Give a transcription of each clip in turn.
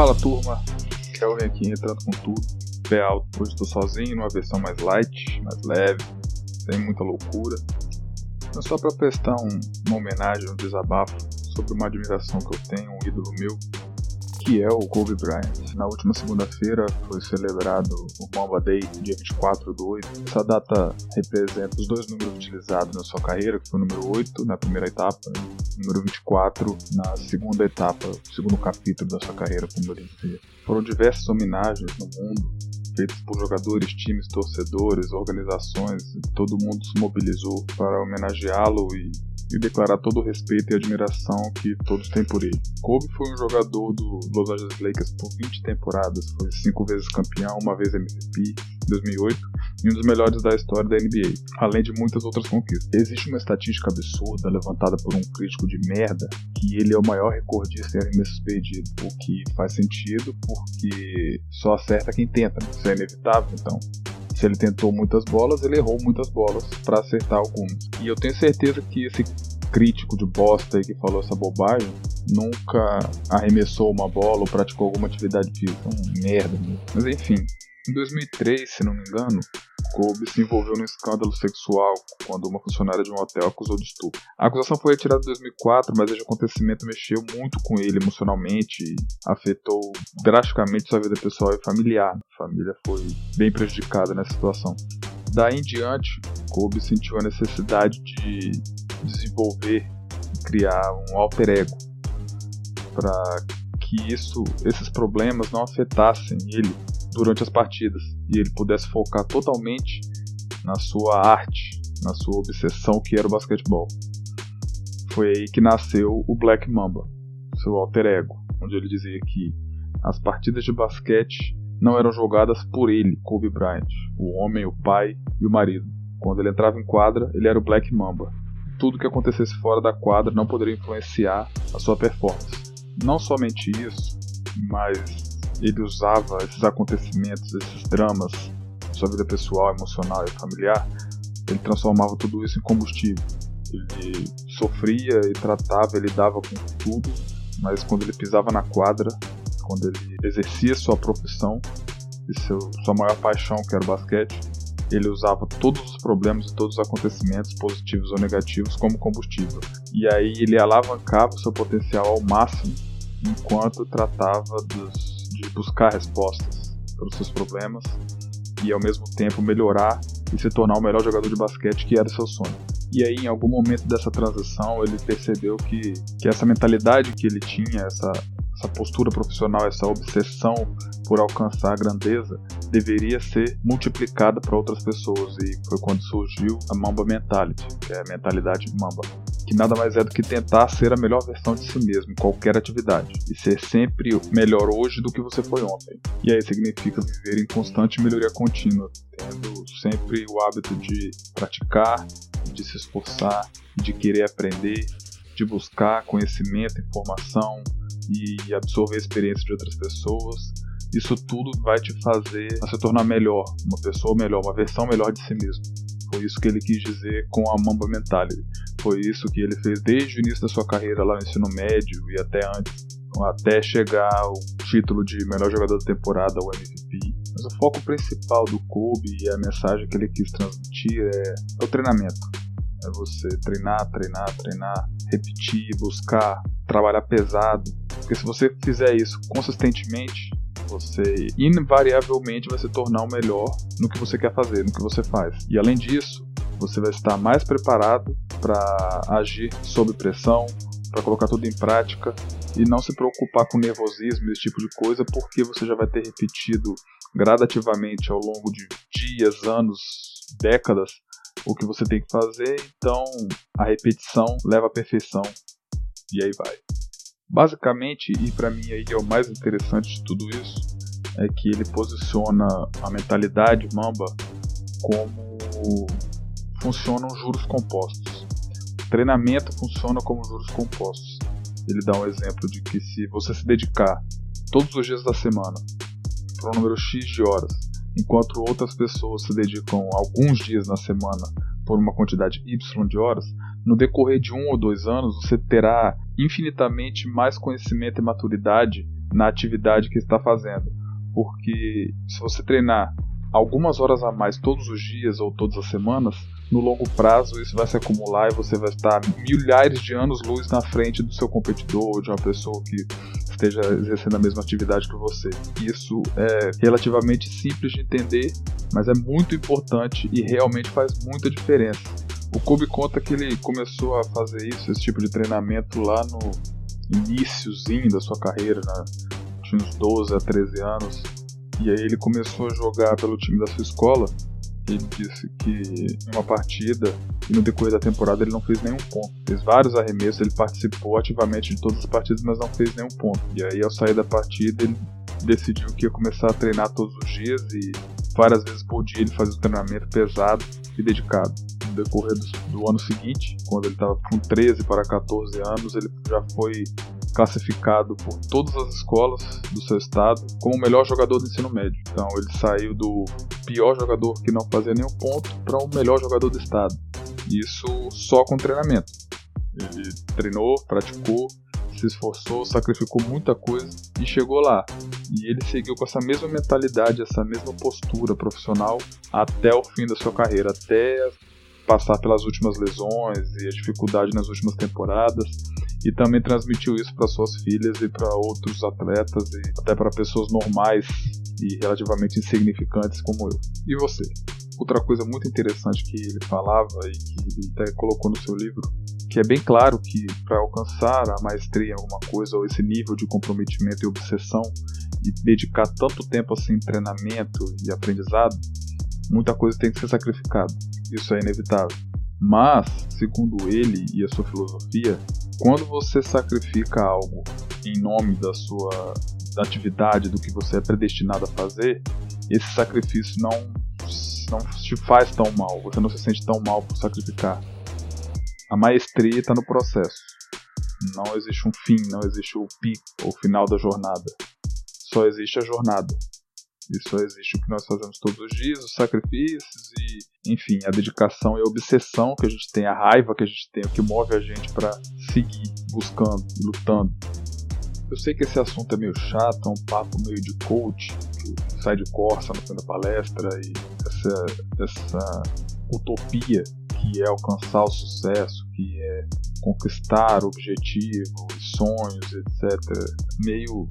Fala turma, Kelvin aqui entrando com tudo, pé alto, hoje estou sozinho numa versão mais light, mais leve, sem muita loucura. Mas só para prestar um, uma homenagem, um desabafo sobre uma admiração que eu tenho, um ídolo meu, que é o Kobe Bryant. Na última segunda-feira foi celebrado o Mamba Day, dia 24 do 8. Essa data representa os dois números utilizados na sua carreira, que foi o número 8 na primeira etapa e o número 24 na segunda etapa, segundo capítulo da sua carreira como Olimpíada. Foram diversas homenagens no mundo, feitas por jogadores, times, torcedores, organizações, todo mundo se mobilizou para homenageá-lo e e declarar todo o respeito e admiração que todos têm por ele. Kobe foi um jogador do Los Angeles Lakers por 20 temporadas, foi cinco vezes campeão, uma vez MVP em 2008 e um dos melhores da história da NBA, além de muitas outras conquistas. Existe uma estatística absurda levantada por um crítico de merda que ele é o maior recordista em arremessos perdidos, o que faz sentido porque só acerta quem tenta, né? isso é inevitável, então se ele tentou muitas bolas, ele errou muitas bolas para acertar algumas. E eu tenho certeza que esse crítico de bosta aí que falou essa bobagem nunca arremessou uma bola ou praticou alguma atividade física. Um merda mesmo. Mas enfim, em 2003, se não me engano, Kobe se envolveu num escândalo sexual quando uma funcionária de um hotel acusou de estupro. A acusação foi retirada em 2004, mas esse acontecimento mexeu muito com ele emocionalmente e afetou drasticamente sua vida pessoal e familiar. A família foi bem prejudicada nessa situação. Daí em diante, Kobe sentiu a necessidade de desenvolver e criar um alter ego para que isso, esses problemas não afetassem ele durante as partidas e ele pudesse focar totalmente na sua arte, na sua obsessão que era o basquetebol. Foi aí que nasceu o Black Mamba, seu alter ego, onde ele dizia que as partidas de basquete não eram jogadas por ele, Kobe Bryant, o homem, o pai e o marido. Quando ele entrava em quadra, ele era o Black Mamba. Tudo que acontecesse fora da quadra não poderia influenciar a sua performance. Não somente isso, mas ele usava esses acontecimentos, esses dramas, sua vida pessoal, emocional e familiar, ele transformava tudo isso em combustível. Ele sofria e tratava, ele dava com tudo, mas quando ele pisava na quadra, quando ele exercia sua profissão e seu, sua maior paixão, que era o basquete, ele usava todos os problemas e todos os acontecimentos, positivos ou negativos, como combustível. E aí ele alavancava seu potencial ao máximo enquanto tratava dos de buscar respostas para os seus problemas e ao mesmo tempo melhorar e se tornar o melhor jogador de basquete que era seu sonho. E aí, em algum momento dessa transição, ele percebeu que, que essa mentalidade que ele tinha, essa, essa postura profissional, essa obsessão por alcançar a grandeza, deveria ser multiplicada para outras pessoas. E foi quando surgiu a Mamba Mentality, que é a mentalidade Mamba que nada mais é do que tentar ser a melhor versão de si mesmo em qualquer atividade e ser sempre melhor hoje do que você foi ontem. E aí significa viver em constante melhoria contínua, tendo sempre o hábito de praticar, de se esforçar, de querer aprender, de buscar conhecimento, informação e absorver experiência de outras pessoas. Isso tudo vai te fazer se tornar melhor, uma pessoa melhor, uma versão melhor de si mesmo. Foi isso que ele quis dizer com a Mamba Mentality. Foi isso que ele fez desde o início da sua carreira lá no ensino médio e até antes, até chegar ao título de melhor jogador da temporada, o MVP. Mas o foco principal do Kobe e a mensagem que ele quis transmitir é, é o treinamento. É você treinar, treinar, treinar, repetir, buscar, trabalhar pesado. Porque se você fizer isso consistentemente, você invariavelmente vai se tornar o melhor no que você quer fazer, no que você faz. E além disso, você vai estar mais preparado para agir sob pressão, para colocar tudo em prática e não se preocupar com nervosismo, esse tipo de coisa, porque você já vai ter repetido gradativamente ao longo de dias, anos, décadas o que você tem que fazer, então a repetição leva à perfeição e aí vai. Basicamente, e para mim aí é o mais interessante de tudo isso, é que ele posiciona a mentalidade Mamba como funcionam juros compostos. O treinamento funciona como juros compostos. Ele dá um exemplo de que se você se dedicar todos os dias da semana para um número X de horas, enquanto outras pessoas se dedicam alguns dias na semana por uma quantidade Y de horas, no decorrer de um ou dois anos você terá infinitamente mais conhecimento e maturidade na atividade que está fazendo. Porque se você treinar algumas horas a mais todos os dias ou todas as semanas, no longo prazo isso vai se acumular e você vai estar milhares de anos luz na frente do seu competidor ou de uma pessoa que esteja exercendo a mesma atividade que você. Isso é relativamente simples de entender, mas é muito importante e realmente faz muita diferença. O Kobe conta que ele começou a fazer isso, esse tipo de treinamento lá no iníciozinho da sua carreira, né? tinha uns 12 a 13 anos, e aí ele começou a jogar pelo time da sua escola ele disse que em uma partida e no decorrer da temporada ele não fez nenhum ponto. Fez vários arremessos, ele participou ativamente de todas as partidas, mas não fez nenhum ponto. E aí ao sair da partida ele decidiu que ia começar a treinar todos os dias e várias vezes por dia ele fazia um treinamento pesado e dedicado. No decorrer do, do ano seguinte, quando ele estava com 13 para 14 anos, ele já foi classificado por todas as escolas do seu estado como o melhor jogador do ensino médio. Então ele saiu do pior jogador que não fazia nenhum ponto para o melhor jogador do estado. Isso só com treinamento. Ele treinou, praticou, se esforçou, sacrificou muita coisa e chegou lá. E ele seguiu com essa mesma mentalidade, essa mesma postura profissional até o fim da sua carreira, até passar pelas últimas lesões e a dificuldade nas últimas temporadas e também transmitiu isso para suas filhas e para outros atletas e até para pessoas normais e relativamente insignificantes como eu. E você? Outra coisa muito interessante que ele falava e que ele até colocou no seu livro, que é bem claro que para alcançar a maestria em alguma coisa ou esse nível de comprometimento e obsessão e dedicar tanto tempo assim em treinamento e aprendizado, muita coisa tem que ser sacrificada. Isso é inevitável. Mas, segundo ele e a sua filosofia, quando você sacrifica algo em nome da sua da atividade, do que você é predestinado a fazer, esse sacrifício não, não te faz tão mal, você não se sente tão mal por sacrificar. A maestria está no processo. Não existe um fim, não existe o pico o final da jornada. Só existe a jornada. Só existe o que nós fazemos todos os dias, os sacrifícios e, enfim, a dedicação e a obsessão que a gente tem, a raiva que a gente tem, o que move a gente para seguir buscando lutando. Eu sei que esse assunto é meio chato, é um papo meio de coach, que sai de corsa no fim da palestra e essa, essa utopia que é alcançar o sucesso, que é conquistar objetivos, sonhos, etc. Meio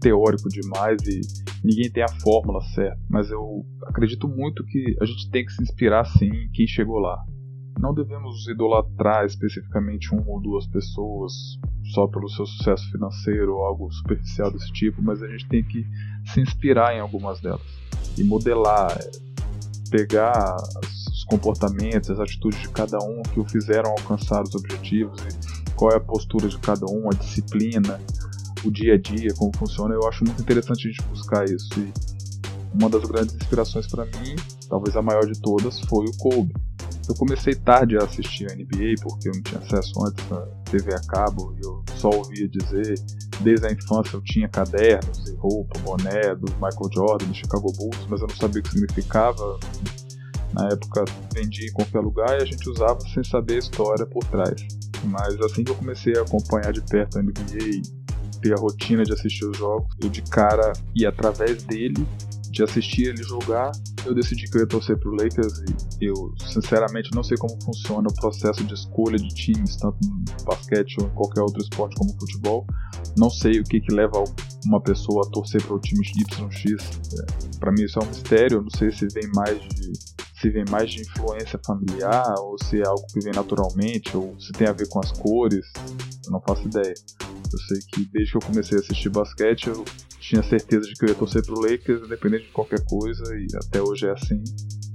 teórico demais e ninguém tem a fórmula certa, mas eu acredito muito que a gente tem que se inspirar sim em quem chegou lá. Não devemos idolatrar especificamente uma ou duas pessoas só pelo seu sucesso financeiro ou algo superficial desse tipo, mas a gente tem que se inspirar em algumas delas e modelar, pegar os comportamentos, as atitudes de cada um que o fizeram alcançar os objetivos e qual é a postura de cada um, a disciplina, o dia a dia, como funciona, eu acho muito interessante a gente buscar isso. E uma das grandes inspirações para mim, talvez a maior de todas, foi o Kobe. Eu comecei tarde a assistir a NBA porque eu não tinha acesso antes à TV a cabo e eu só ouvia dizer. Desde a infância eu tinha cadernos e roupa, boné do Michael Jordan, do Chicago Bulls, mas eu não sabia o que significava. Na época vendia em qualquer lugar e a gente usava sem saber a história por trás. Mas assim que eu comecei a acompanhar de perto a NBA ter a rotina de assistir os jogos, eu de cara e através dele, de assistir ele jogar, eu decidi que eu ia torcer pro Lakers e eu sinceramente não sei como funciona o processo de escolha de times, tanto no basquete ou em qualquer outro esporte como futebol. Não sei o que, que leva uma pessoa a torcer para o time YX. É, para mim isso é um mistério, eu não sei se vem mais de se vem mais de influência familiar ou se é algo que vem naturalmente ou se tem a ver com as cores, eu não faço ideia. Eu sei que desde que eu comecei a assistir basquete, eu tinha certeza de que eu ia torcer pro Lakers, independente de qualquer coisa, e até hoje é assim.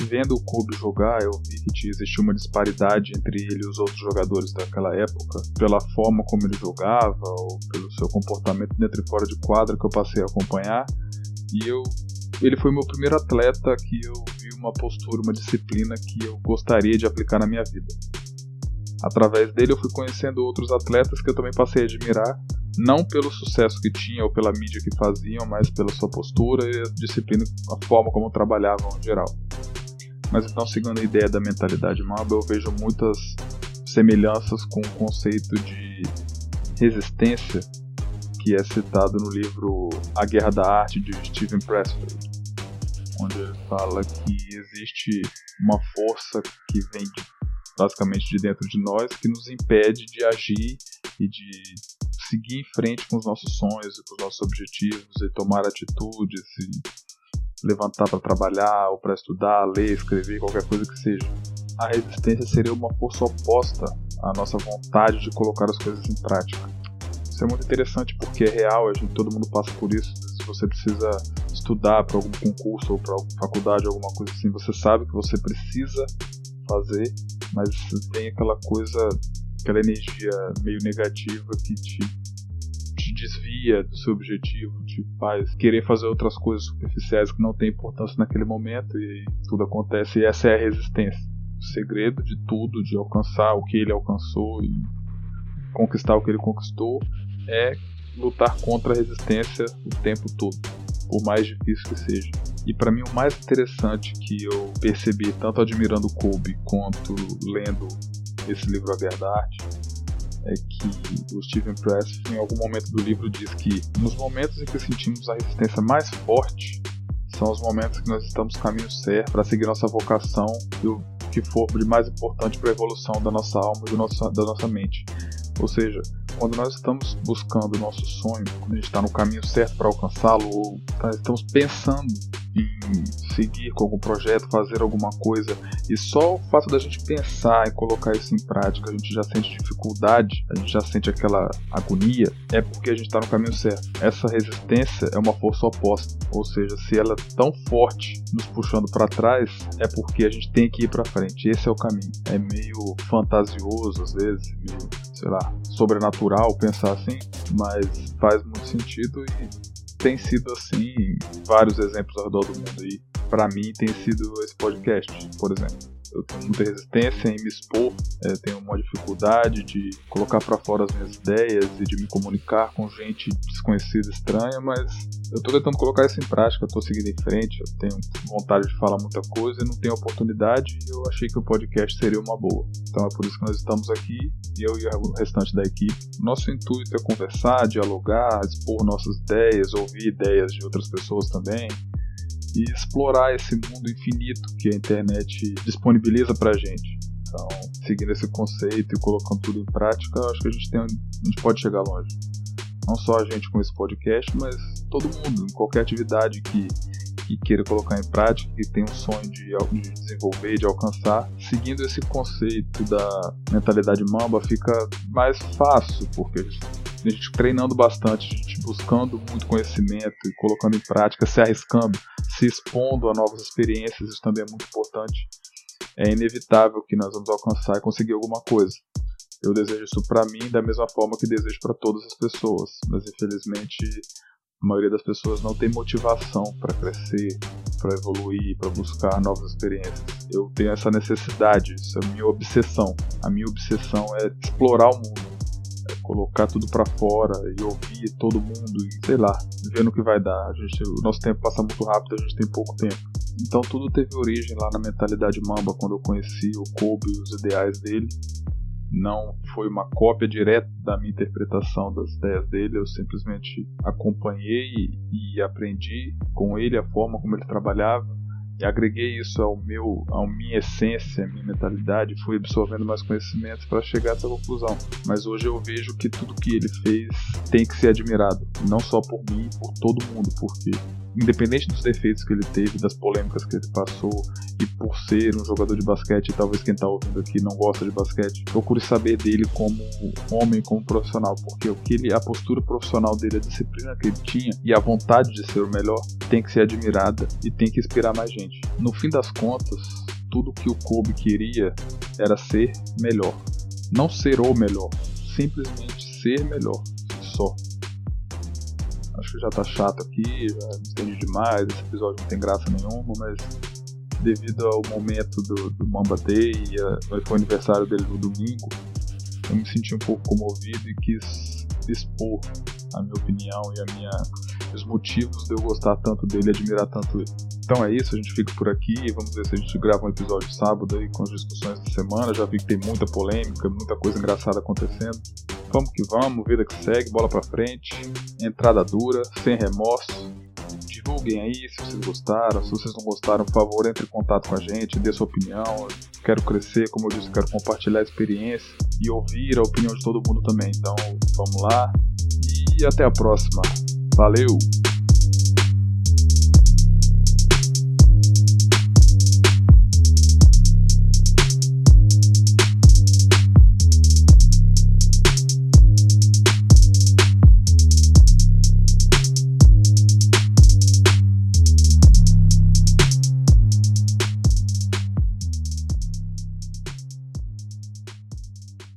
Vendo o Kobe jogar, eu vi que existia uma disparidade entre ele e os outros jogadores daquela época, pela forma como ele jogava, ou pelo seu comportamento dentro e fora de quadra que eu passei a acompanhar. E eu ele foi meu primeiro atleta que eu vi uma postura, uma disciplina que eu gostaria de aplicar na minha vida. Através dele eu fui conhecendo outros atletas que eu também passei a admirar, não pelo sucesso que tinham ou pela mídia que faziam, mas pela sua postura e a disciplina, a forma como trabalhavam em geral. Mas então, seguindo a ideia da mentalidade Mamba, eu vejo muitas semelhanças com o conceito de resistência que é citado no livro A Guerra da Arte de Steven Pressfield, onde ele fala que existe uma força que vem de, basicamente de dentro de nós que nos impede de agir e de seguir em frente com os nossos sonhos e com os nossos objetivos e tomar atitudes e levantar para trabalhar ou para estudar, ler, escrever, qualquer coisa que seja. A resistência seria uma força oposta à nossa vontade de colocar as coisas em prática. Isso é muito interessante porque é real, a gente, todo mundo passa por isso. Se você precisa estudar para algum concurso ou para faculdade, alguma coisa assim, você sabe que você precisa fazer, mas tem aquela coisa, aquela energia meio negativa que te desvia do seu objetivo, te faz querer fazer outras coisas superficiais que não têm importância naquele momento e tudo acontece. E essa é a resistência. O segredo de tudo, de alcançar o que ele alcançou e conquistar o que ele conquistou, é lutar contra a resistência o tempo todo, por mais difícil que seja. E para mim o mais interessante que eu percebi, tanto admirando Kobe quanto lendo esse livro A Arte, é que o Steven Press, em algum momento do livro, diz que nos momentos em que sentimos a resistência mais forte, são os momentos que nós estamos no caminho certo para seguir nossa vocação e o que for de mais importante para a evolução da nossa alma e nosso, da nossa mente. Ou seja, quando nós estamos buscando o nosso sonho, quando a gente está no caminho certo para alcançá-lo, ou tá, estamos pensando em seguir com algum projeto, fazer alguma coisa, e só o fato da gente pensar e colocar isso em prática, a gente já sente dificuldade, a gente já sente aquela agonia, é porque a gente está no caminho certo. Essa resistência é uma força oposta, ou seja, se ela é tão forte nos puxando para trás, é porque a gente tem que ir para frente. Esse é o caminho. É meio fantasioso às vezes, meio, sei lá, sobrenatural pensar assim, mas faz muito sentido e tem sido assim, vários exemplos ao redor do mundo aí. Para mim tem sido esse podcast, por exemplo eu tenho muita resistência em me expor, é, tenho uma dificuldade de colocar para fora as minhas ideias e de me comunicar com gente desconhecida, estranha, mas eu estou tentando colocar isso em prática, estou seguindo em frente, eu tenho vontade de falar muita coisa e não tenho oportunidade e eu achei que o podcast seria uma boa. Então é por isso que nós estamos aqui, eu e o restante da equipe. Nosso intuito é conversar, dialogar, expor nossas ideias, ouvir ideias de outras pessoas também, e explorar esse mundo infinito que a internet disponibiliza para a gente. Então, seguindo esse conceito e colocando tudo em prática, acho que a gente, tem, a gente pode chegar longe. Não só a gente com esse podcast, mas todo mundo, em qualquer atividade que, que queira colocar em prática, que tem um sonho de, de desenvolver, de alcançar, seguindo esse conceito da mentalidade mamba, fica mais fácil, porque a gente a gente treinando bastante, a gente buscando muito conhecimento e colocando em prática, se arriscando, se expondo a novas experiências, isso também é muito importante. É inevitável que nós vamos alcançar e conseguir alguma coisa. Eu desejo isso para mim da mesma forma que desejo para todas as pessoas, mas infelizmente a maioria das pessoas não tem motivação para crescer, para evoluir, para buscar novas experiências. Eu tenho essa necessidade, isso é a minha obsessão. A minha obsessão é explorar o mundo, colocar tudo para fora e ouvir todo mundo e sei lá, ver no que vai dar. A gente, o nosso tempo passa muito rápido, a gente tem pouco tempo. Então tudo teve origem lá na mentalidade Mamba quando eu conheci o Kobe e os ideais dele. Não foi uma cópia direta da minha interpretação das ideias dele, eu simplesmente acompanhei e aprendi com ele a forma como ele trabalhava e agreguei isso ao meu, à minha essência, à minha mentalidade, fui absorvendo mais conhecimentos para chegar a essa conclusão. Mas hoje eu vejo que tudo que ele fez tem que ser admirado, não só por mim, por todo mundo, porque independente dos defeitos que ele teve, das polêmicas que ele passou, e por ser um jogador de basquete, talvez quem está ouvindo aqui não gosta de basquete, procure saber dele como homem, como profissional, porque o que ele, a postura profissional dele, a disciplina que ele tinha e a vontade de ser o melhor tem que ser admirada e tem que inspirar mais gente. No fim das contas, tudo que o Kobe queria era ser melhor. Não ser o melhor, simplesmente ser melhor, só. Acho já tá chato aqui, já me estendi demais, esse episódio não tem graça nenhuma, mas devido ao momento do, do Mamba Day e a, foi o aniversário dele no domingo, eu me senti um pouco comovido e quis expor a minha opinião e a minha, os motivos de eu gostar tanto dele e admirar tanto ele. Então é isso, a gente fica por aqui. Vamos ver se a gente grava um episódio sábado aí com as discussões da semana. Já vi que tem muita polêmica, muita coisa engraçada acontecendo. Vamos que vamos, vida que segue, bola pra frente, entrada dura, sem remorso. Divulguem aí se vocês gostaram, se vocês não gostaram, por favor, entre em contato com a gente, dê sua opinião. quero crescer, como eu disse, quero compartilhar a experiência e ouvir a opinião de todo mundo também. Então, vamos lá e até a próxima. Valeu!